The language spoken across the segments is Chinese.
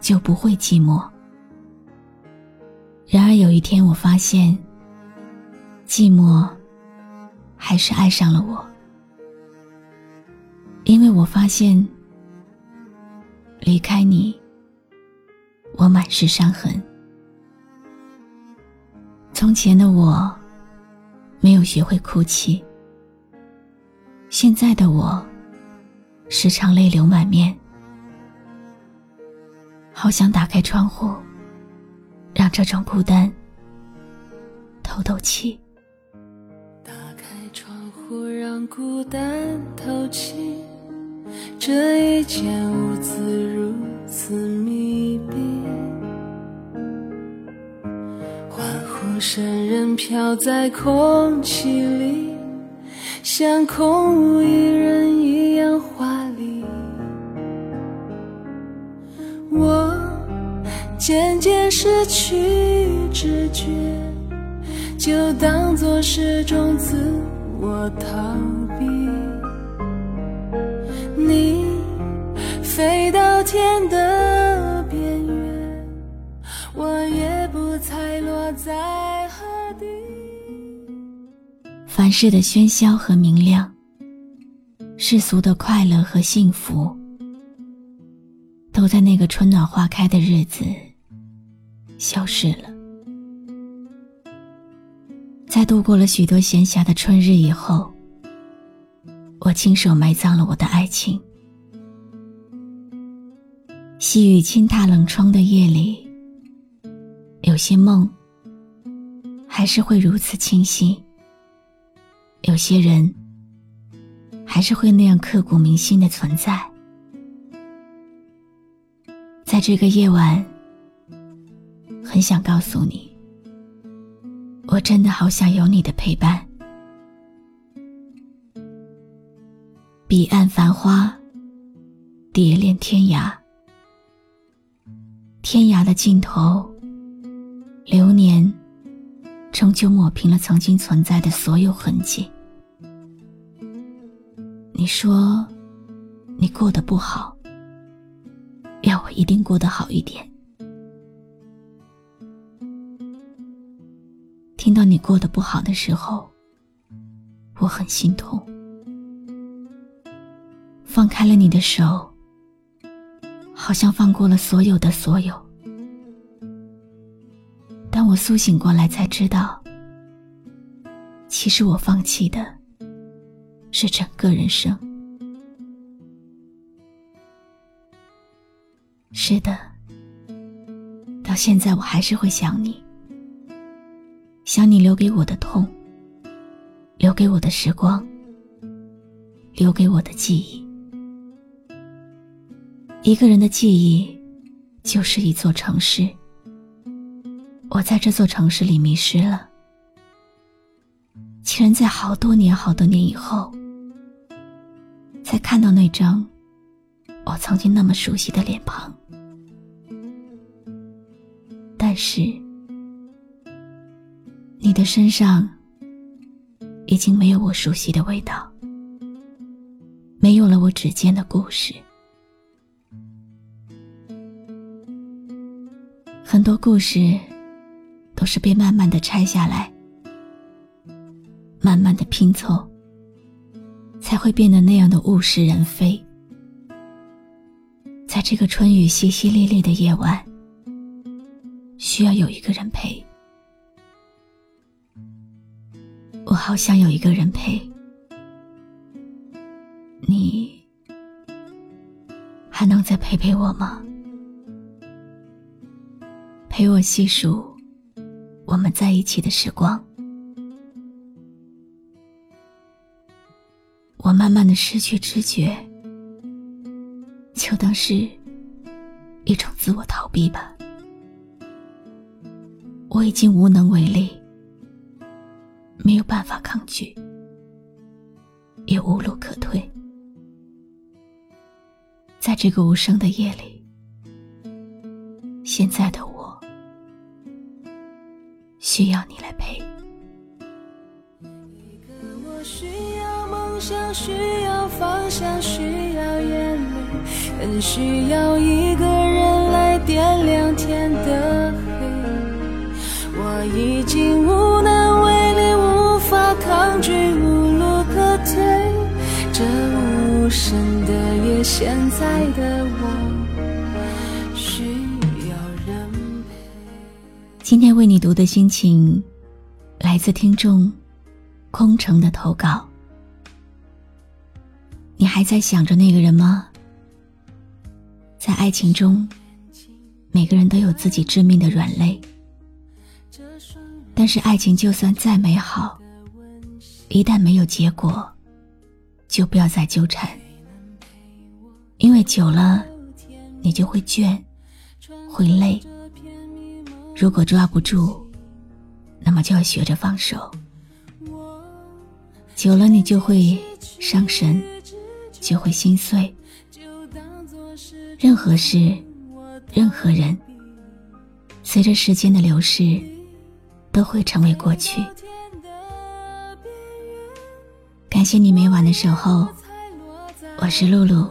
就不会寂寞。然而有一天，我发现，寂寞还是爱上了我，因为我发现，离开你，我满是伤痕。从前的我，没有学会哭泣，现在的我。时常泪流满面，好想打开窗户，让这种孤单透透气。打开窗户，让孤单透气。这一间屋子如此密闭，欢呼声仍飘在空气里，像空无一人一样渐渐失去知觉，就当作是种自我逃避。你飞到天的边缘，我也不猜落在何地。凡事的喧嚣和明亮，世俗的快乐和幸福，都在那个春暖花开的日子。消失了。在度过了许多闲暇的春日以后，我亲手埋葬了我的爱情。细雨轻踏冷窗的夜里，有些梦还是会如此清晰，有些人还是会那样刻骨铭心的存在。在这个夜晚。很想告诉你，我真的好想有你的陪伴。彼岸繁花，蝶恋天涯。天涯的尽头，流年终究抹平了曾经存在的所有痕迹。你说，你过得不好，要我一定过得好一点。听到你过得不好的时候，我很心痛。放开了你的手，好像放过了所有的所有。当我苏醒过来，才知道，其实我放弃的是整个人生。是的，到现在我还是会想你。想你留给我的痛，留给我的时光，留给我的记忆。一个人的记忆，就是一座城市。我在这座城市里迷失了，竟然在好多年、好多年以后，才看到那张我曾经那么熟悉的脸庞。但是。你的身上已经没有我熟悉的味道，没有了我指尖的故事。很多故事都是被慢慢的拆下来，慢慢的拼凑，才会变得那样的物是人非。在这个春雨淅淅沥沥的夜晚，需要有一个人陪。好想有一个人陪，你还能再陪陪我吗？陪我细数我们在一起的时光。我慢慢的失去知觉，就当是一种自我逃避吧。我已经无能为力，没有办法抗拒，也无路可退。在这个无声的夜里，现在的我需要你来陪。需要梦想，需要方向，需要眼泪，更需要一现在的我需要人陪。今天为你读的心情，来自听众空城的投稿。你还在想着那个人吗？在爱情中，每个人都有自己致命的软肋。但是爱情就算再美好，一旦没有结果，就不要再纠缠，因为久了，你就会倦，会累。如果抓不住，那么就要学着放手。久了，你就会伤神，就会心碎。任何事，任何人，随着时间的流逝，都会成为过去。感谢你每晚的守候，我是露露，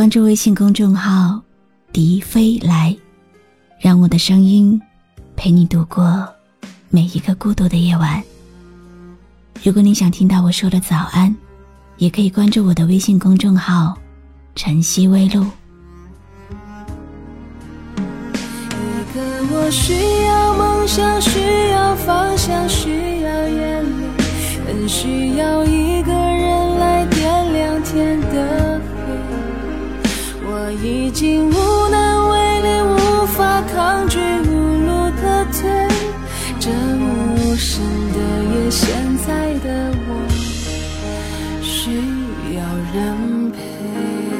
关注微信公众号“笛飞来”，让我的声音陪你度过每一个孤独的夜晚。如果你想听到我说的早安，也可以关注我的微信公众号“晨曦微露”。一个我需要梦想，需要方向，需要眼泪，更需要一个人已经无能为力无法抗拒无路可退这无声的夜现在的我需要人陪。